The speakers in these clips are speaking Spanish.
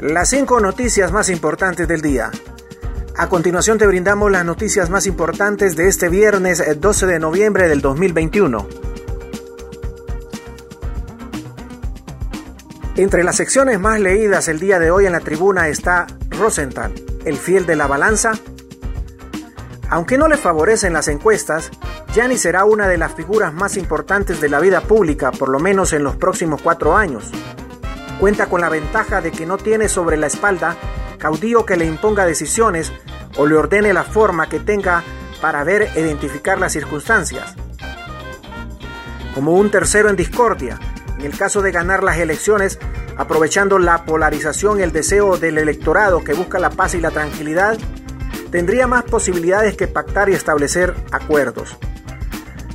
Las cinco noticias más importantes del día. A continuación te brindamos las noticias más importantes de este viernes 12 de noviembre del 2021. Entre las secciones más leídas el día de hoy en la tribuna está Rosenthal, el fiel de la balanza. Aunque no le favorecen las encuestas, Gianni será una de las figuras más importantes de la vida pública, por lo menos en los próximos cuatro años. Cuenta con la ventaja de que no tiene sobre la espalda caudillo que le imponga decisiones o le ordene la forma que tenga para ver e identificar las circunstancias. Como un tercero en discordia, en el caso de ganar las elecciones, aprovechando la polarización y el deseo del electorado que busca la paz y la tranquilidad, tendría más posibilidades que pactar y establecer acuerdos.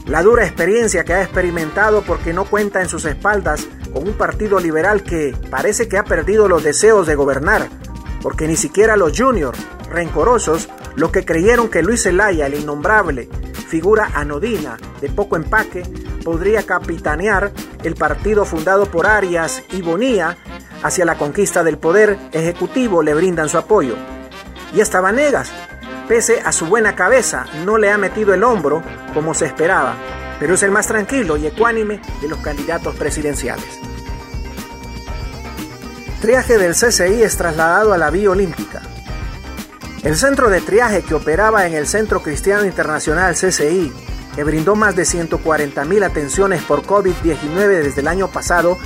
La dura experiencia que ha experimentado porque no cuenta en sus espaldas con un partido liberal que parece que ha perdido los deseos de gobernar, porque ni siquiera los juniors, rencorosos, los que creyeron que Luis Zelaya, el innombrable, figura anodina, de poco empaque, podría capitanear el partido fundado por Arias y Bonía hacia la conquista del poder ejecutivo le brindan su apoyo. Y hasta Vanegas, pese a su buena cabeza, no le ha metido el hombro como se esperaba, pero es el más tranquilo y ecuánime de los candidatos presidenciales. Triaje del CCI es trasladado a la Vía Olímpica. El centro de triaje que operaba en el Centro Cristiano Internacional CCI, que brindó más de 140.000 atenciones por COVID-19 desde el año pasado,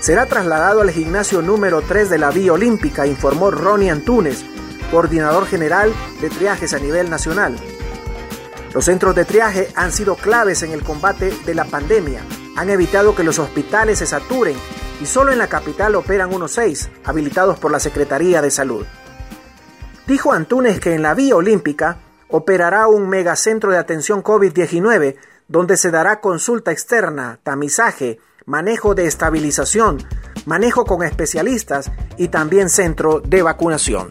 será trasladado al gimnasio número 3 de la Vía Olímpica, informó Ronnie Antunes, coordinador general de triajes a nivel nacional. Los centros de triaje han sido claves en el combate de la pandemia. Han evitado que los hospitales se saturen y solo en la capital operan unos seis, habilitados por la Secretaría de Salud. Dijo Antunes que en la Vía Olímpica operará un megacentro de atención COVID-19 donde se dará consulta externa, tamizaje, manejo de estabilización, manejo con especialistas y también centro de vacunación.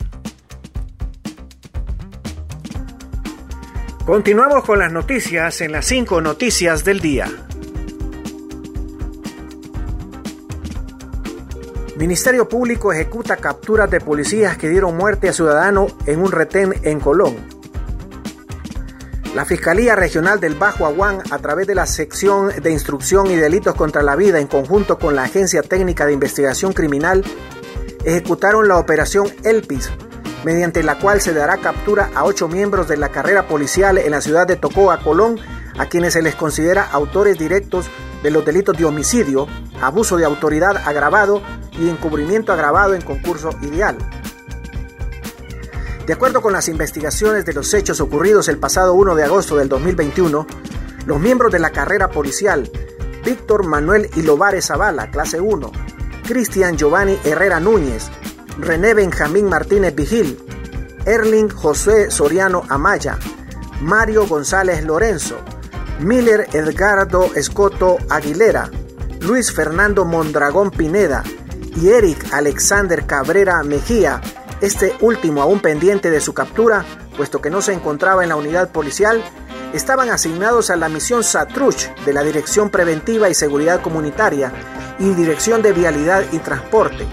Continuamos con las noticias en las cinco noticias del día. Ministerio Público ejecuta capturas de policías que dieron muerte a ciudadano en un retén en Colón. La Fiscalía Regional del Bajo Aguán, a través de la Sección de Instrucción y Delitos contra la Vida, en conjunto con la Agencia Técnica de Investigación Criminal, ejecutaron la operación ELPIS, mediante la cual se dará captura a ocho miembros de la carrera policial en la ciudad de Tocoa, Colón, a quienes se les considera autores directos de los delitos de homicidio, abuso de autoridad agravado y encubrimiento agravado en concurso ideal. De acuerdo con las investigaciones de los hechos ocurridos el pasado 1 de agosto del 2021, los miembros de la carrera policial, Víctor Manuel Ilovares Zavala, clase 1, Cristian Giovanni Herrera Núñez, René Benjamín Martínez Vigil, Erling José Soriano Amaya, Mario González Lorenzo, Miller Edgardo Escoto Aguilera, Luis Fernando Mondragón Pineda y Eric Alexander Cabrera Mejía, este último aún pendiente de su captura, puesto que no se encontraba en la unidad policial, estaban asignados a la misión Satruch de la Dirección Preventiva y Seguridad Comunitaria y Dirección de Vialidad y Transporte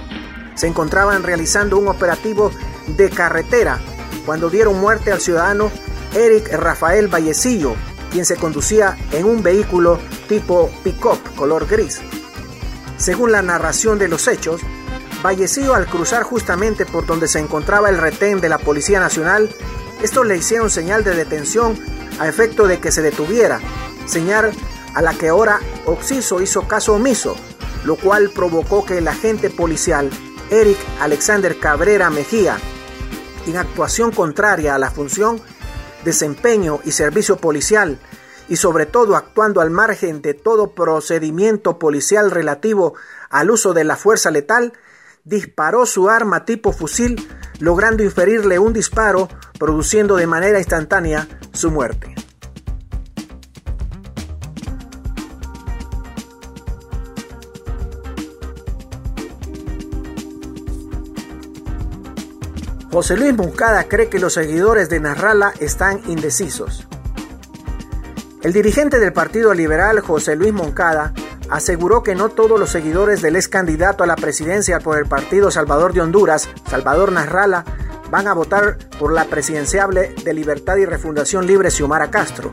se encontraban realizando un operativo de carretera cuando dieron muerte al ciudadano Eric Rafael Vallecillo, quien se conducía en un vehículo tipo pick-up color gris. Según la narración de los hechos, Vallecillo al cruzar justamente por donde se encontraba el retén de la Policía Nacional, estos le hicieron señal de detención a efecto de que se detuviera, señal a la que ahora Oxiso hizo caso omiso, lo cual provocó que el agente policial Eric Alexander Cabrera Mejía, en actuación contraria a la función, desempeño y servicio policial, y sobre todo actuando al margen de todo procedimiento policial relativo al uso de la fuerza letal, disparó su arma tipo fusil, logrando inferirle un disparo, produciendo de manera instantánea su muerte. José Luis Moncada cree que los seguidores de Narrala están indecisos. El dirigente del Partido Liberal, José Luis Moncada, aseguró que no todos los seguidores del ex candidato a la presidencia por el Partido Salvador de Honduras, Salvador Nasralla, van a votar por la presidenciable de Libertad y Refundación Libre Xiomara Castro.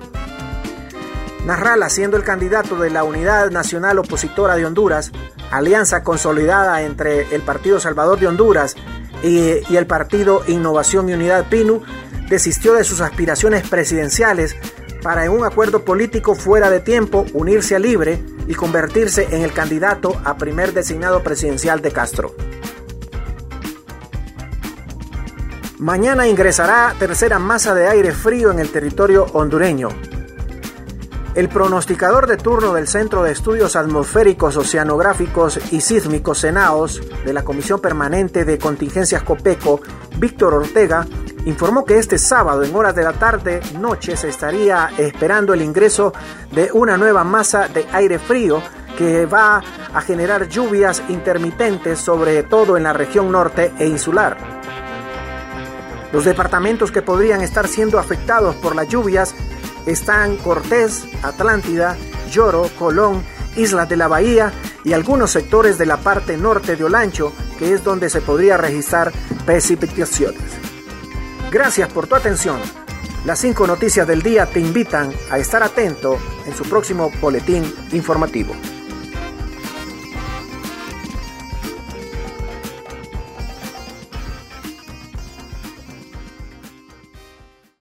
Nasralla, siendo el candidato de la Unidad Nacional Opositora de Honduras, alianza consolidada entre el Partido Salvador de Honduras y, el Partido Innovación y Unidad PINU, desistió de sus aspiraciones presidenciales para en un acuerdo político fuera de tiempo unirse a Libre y convertirse en el candidato a primer designado presidencial de Castro. Mañana ingresará tercera masa de aire frío en el territorio hondureño. El pronosticador de turno del Centro de Estudios Atmosféricos, Oceanográficos y Sísmicos CENAOS de la Comisión Permanente de Contingencias COPECO, Víctor Ortega, informó que este sábado en horas de la tarde noche se estaría esperando el ingreso de una nueva masa de aire frío que va a generar lluvias intermitentes sobre todo en la región norte e insular. Los departamentos que podrían estar siendo afectados por las lluvias están Cortés, Atlántida, Lloro, Colón, Islas de la Bahía y algunos sectores de la parte norte de Olancho, que es donde se podría registrar precipitaciones. Gracias por tu atención. Las cinco noticias del día te invitan a estar atento en su próximo boletín informativo.